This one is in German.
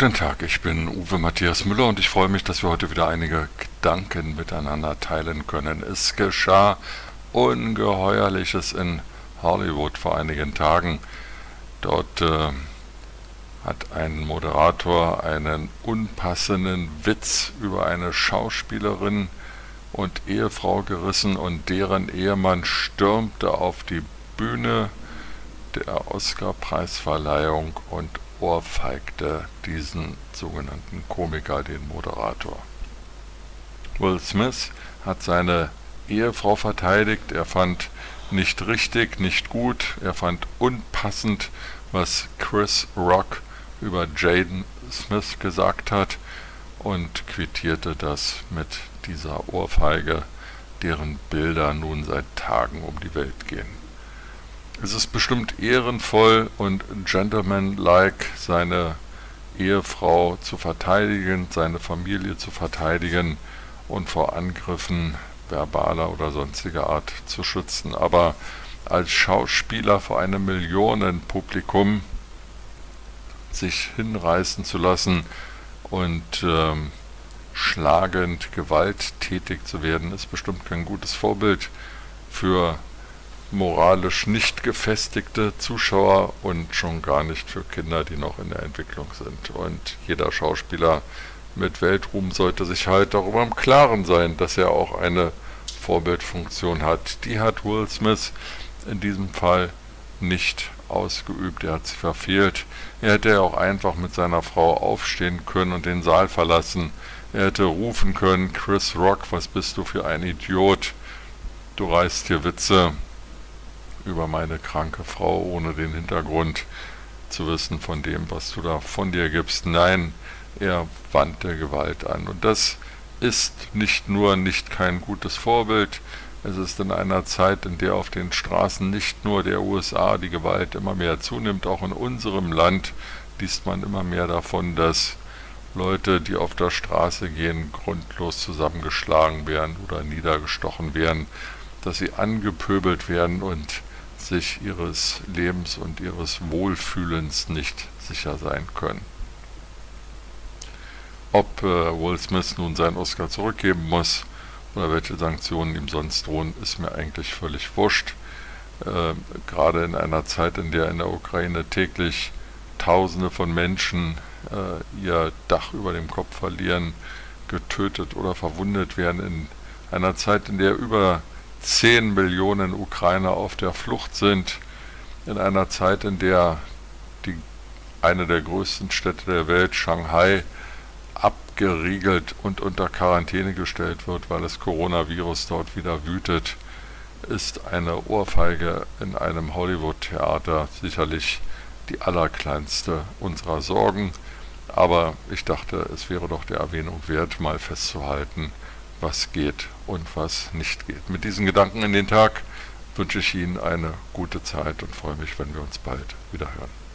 Guten Tag, ich bin Uwe Matthias Müller und ich freue mich, dass wir heute wieder einige Gedanken miteinander teilen können. Es geschah Ungeheuerliches in Hollywood vor einigen Tagen. Dort äh, hat ein Moderator einen unpassenden Witz über eine Schauspielerin und Ehefrau gerissen und deren Ehemann stürmte auf die Bühne der Oscar-Preisverleihung und ohrfeigte diesen sogenannten Komiker, den Moderator. Will Smith hat seine Ehefrau verteidigt, er fand nicht richtig, nicht gut, er fand unpassend, was Chris Rock über Jaden Smith gesagt hat und quittierte das mit dieser Ohrfeige, deren Bilder nun seit Tagen um die Welt gehen. Es ist bestimmt ehrenvoll und gentlemanlike, seine Ehefrau zu verteidigen, seine Familie zu verteidigen und vor Angriffen verbaler oder sonstiger Art zu schützen. Aber als Schauspieler vor einem Millionenpublikum sich hinreißen zu lassen und ähm, schlagend, gewalttätig zu werden, ist bestimmt kein gutes Vorbild für moralisch nicht gefestigte Zuschauer und schon gar nicht für Kinder, die noch in der Entwicklung sind. Und jeder Schauspieler mit Weltruhm sollte sich halt darüber im Klaren sein, dass er auch eine Vorbildfunktion hat. Die hat Will Smith in diesem Fall nicht ausgeübt, er hat sie verfehlt. Er hätte ja auch einfach mit seiner Frau aufstehen können und den Saal verlassen. Er hätte rufen können, Chris Rock, was bist du für ein Idiot? Du reißt hier Witze, über meine kranke Frau, ohne den Hintergrund zu wissen von dem, was du da von dir gibst. Nein, er wandte Gewalt an. Und das ist nicht nur nicht kein gutes Vorbild, es ist in einer Zeit, in der auf den Straßen nicht nur der USA die Gewalt immer mehr zunimmt, auch in unserem Land liest man immer mehr davon, dass Leute, die auf der Straße gehen, grundlos zusammengeschlagen werden oder niedergestochen werden, dass sie angepöbelt werden und sich ihres Lebens und ihres Wohlfühlens nicht sicher sein können. Ob äh, Will Smith nun seinen Oscar zurückgeben muss oder welche Sanktionen ihm sonst drohen, ist mir eigentlich völlig wurscht. Äh, gerade in einer Zeit, in der in der Ukraine täglich Tausende von Menschen äh, ihr Dach über dem Kopf verlieren, getötet oder verwundet werden, in einer Zeit, in der über 10 Millionen Ukrainer auf der Flucht sind, in einer Zeit, in der die, eine der größten Städte der Welt, Shanghai, abgeriegelt und unter Quarantäne gestellt wird, weil das Coronavirus dort wieder wütet, ist eine Ohrfeige in einem Hollywood-Theater sicherlich die allerkleinste unserer Sorgen. Aber ich dachte, es wäre doch der Erwähnung wert, mal festzuhalten, was geht und was nicht geht. Mit diesen Gedanken in den Tag wünsche ich Ihnen eine gute Zeit und freue mich, wenn wir uns bald wieder hören.